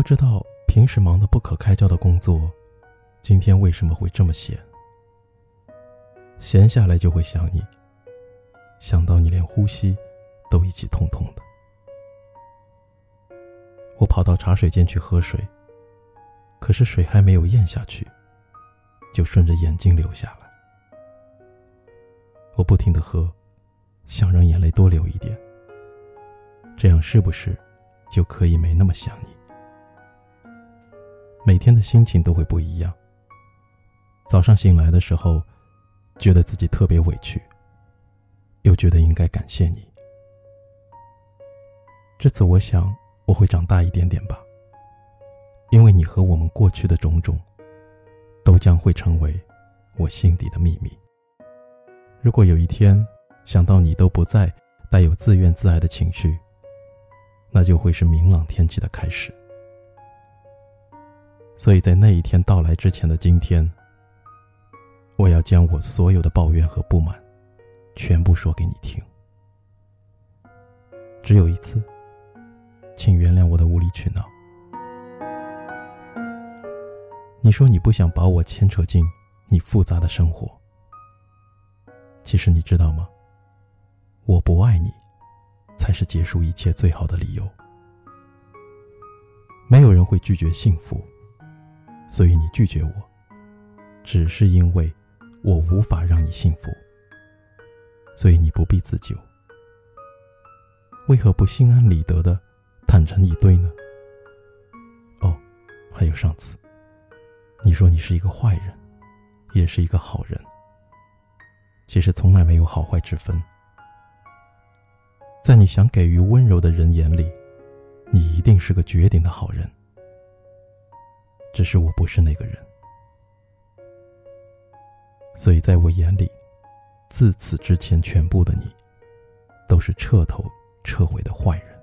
不知道平时忙得不可开交的工作，今天为什么会这么闲？闲下来就会想你，想到你连呼吸都一起痛痛的。我跑到茶水间去喝水，可是水还没有咽下去，就顺着眼睛流下来。我不停的喝，想让眼泪多流一点，这样是不是就可以没那么想你？每天的心情都会不一样。早上醒来的时候。觉得自己特别委屈，又觉得应该感谢你。这次我想我会长大一点点吧，因为你和我们过去的种种，都将会成为我心底的秘密。如果有一天想到你都不再带有自怨自艾的情绪，那就会是明朗天气的开始。所以在那一天到来之前的今天。我要将我所有的抱怨和不满，全部说给你听。只有一次，请原谅我的无理取闹。你说你不想把我牵扯进你复杂的生活，其实你知道吗？我不爱你，才是结束一切最好的理由。没有人会拒绝幸福，所以你拒绝我，只是因为。我无法让你幸福，所以你不必自救。为何不心安理得的坦诚以对呢？哦，还有上次，你说你是一个坏人，也是一个好人。其实从来没有好坏之分，在你想给予温柔的人眼里，你一定是个绝顶的好人。只是我不是那个人。所以，在我眼里，自此之前，全部的你，都是彻头彻尾的坏人。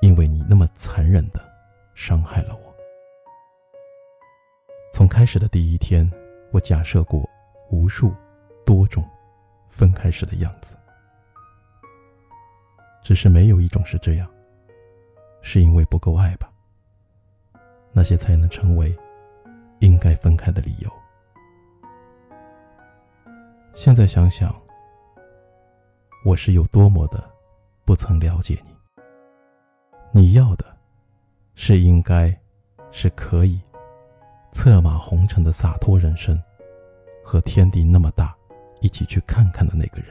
因为你那么残忍的伤害了我。从开始的第一天，我假设过无数多种分开时的样子，只是没有一种是这样。是因为不够爱吧？那些才能成为应该分开的理由。现在想想，我是有多么的不曾了解你。你要的，是应该，是可以，策马红尘的洒脱人生，和天地那么大，一起去看看的那个人。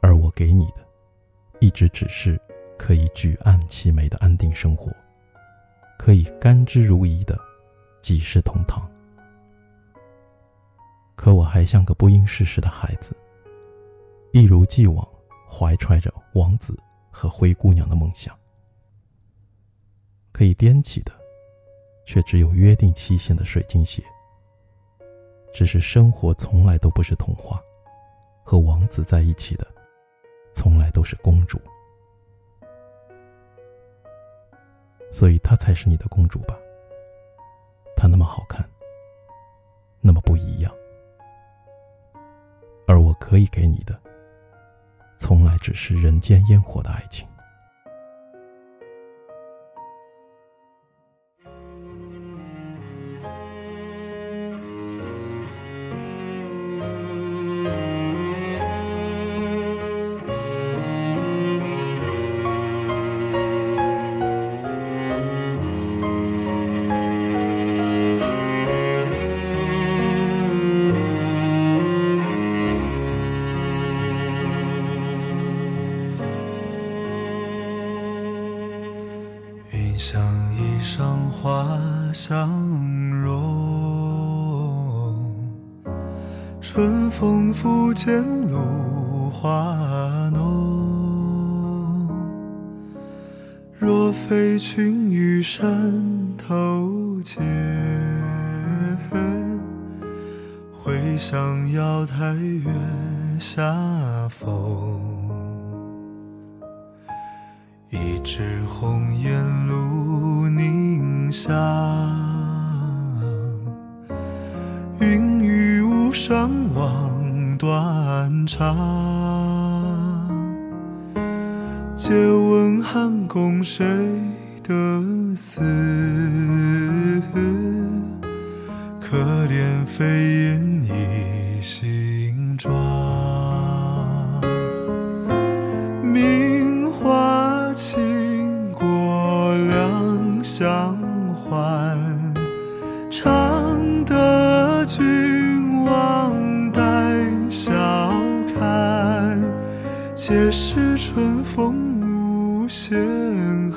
而我给你的，一直只是可以举案齐眉的安定生活，可以甘之如饴的几世同堂。可我还像个不谙世事的孩子，一如既往怀揣着王子和灰姑娘的梦想。可以踮起的，却只有约定期限的水晶鞋。只是生活从来都不是童话，和王子在一起的，从来都是公主。所以她才是你的公主吧？她那么好看，那么不一样。而我可以给你的，从来只是人间烟火的爱情。像一裳花相融，春风拂槛露华浓。若非群玉山头见，会向瑶台月下逢。一枝红艳露凝香，云雨巫山望断肠。借问汉宫谁得似，可怜飞燕倚新妆。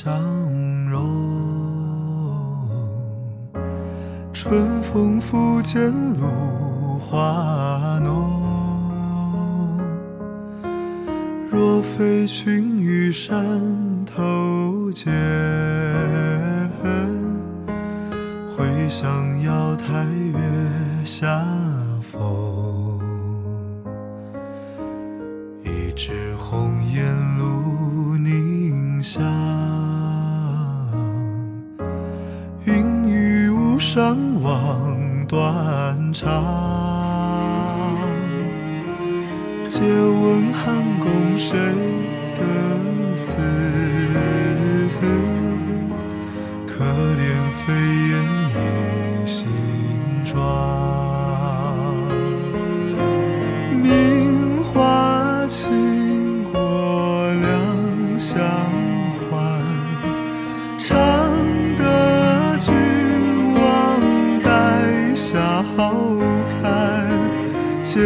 相融，春风拂槛露华浓。若非群玉山头见，会向瑶台月下逢。一枝红艳露凝香，相望断肠。借问汉宫谁得似？可怜飞燕倚新妆。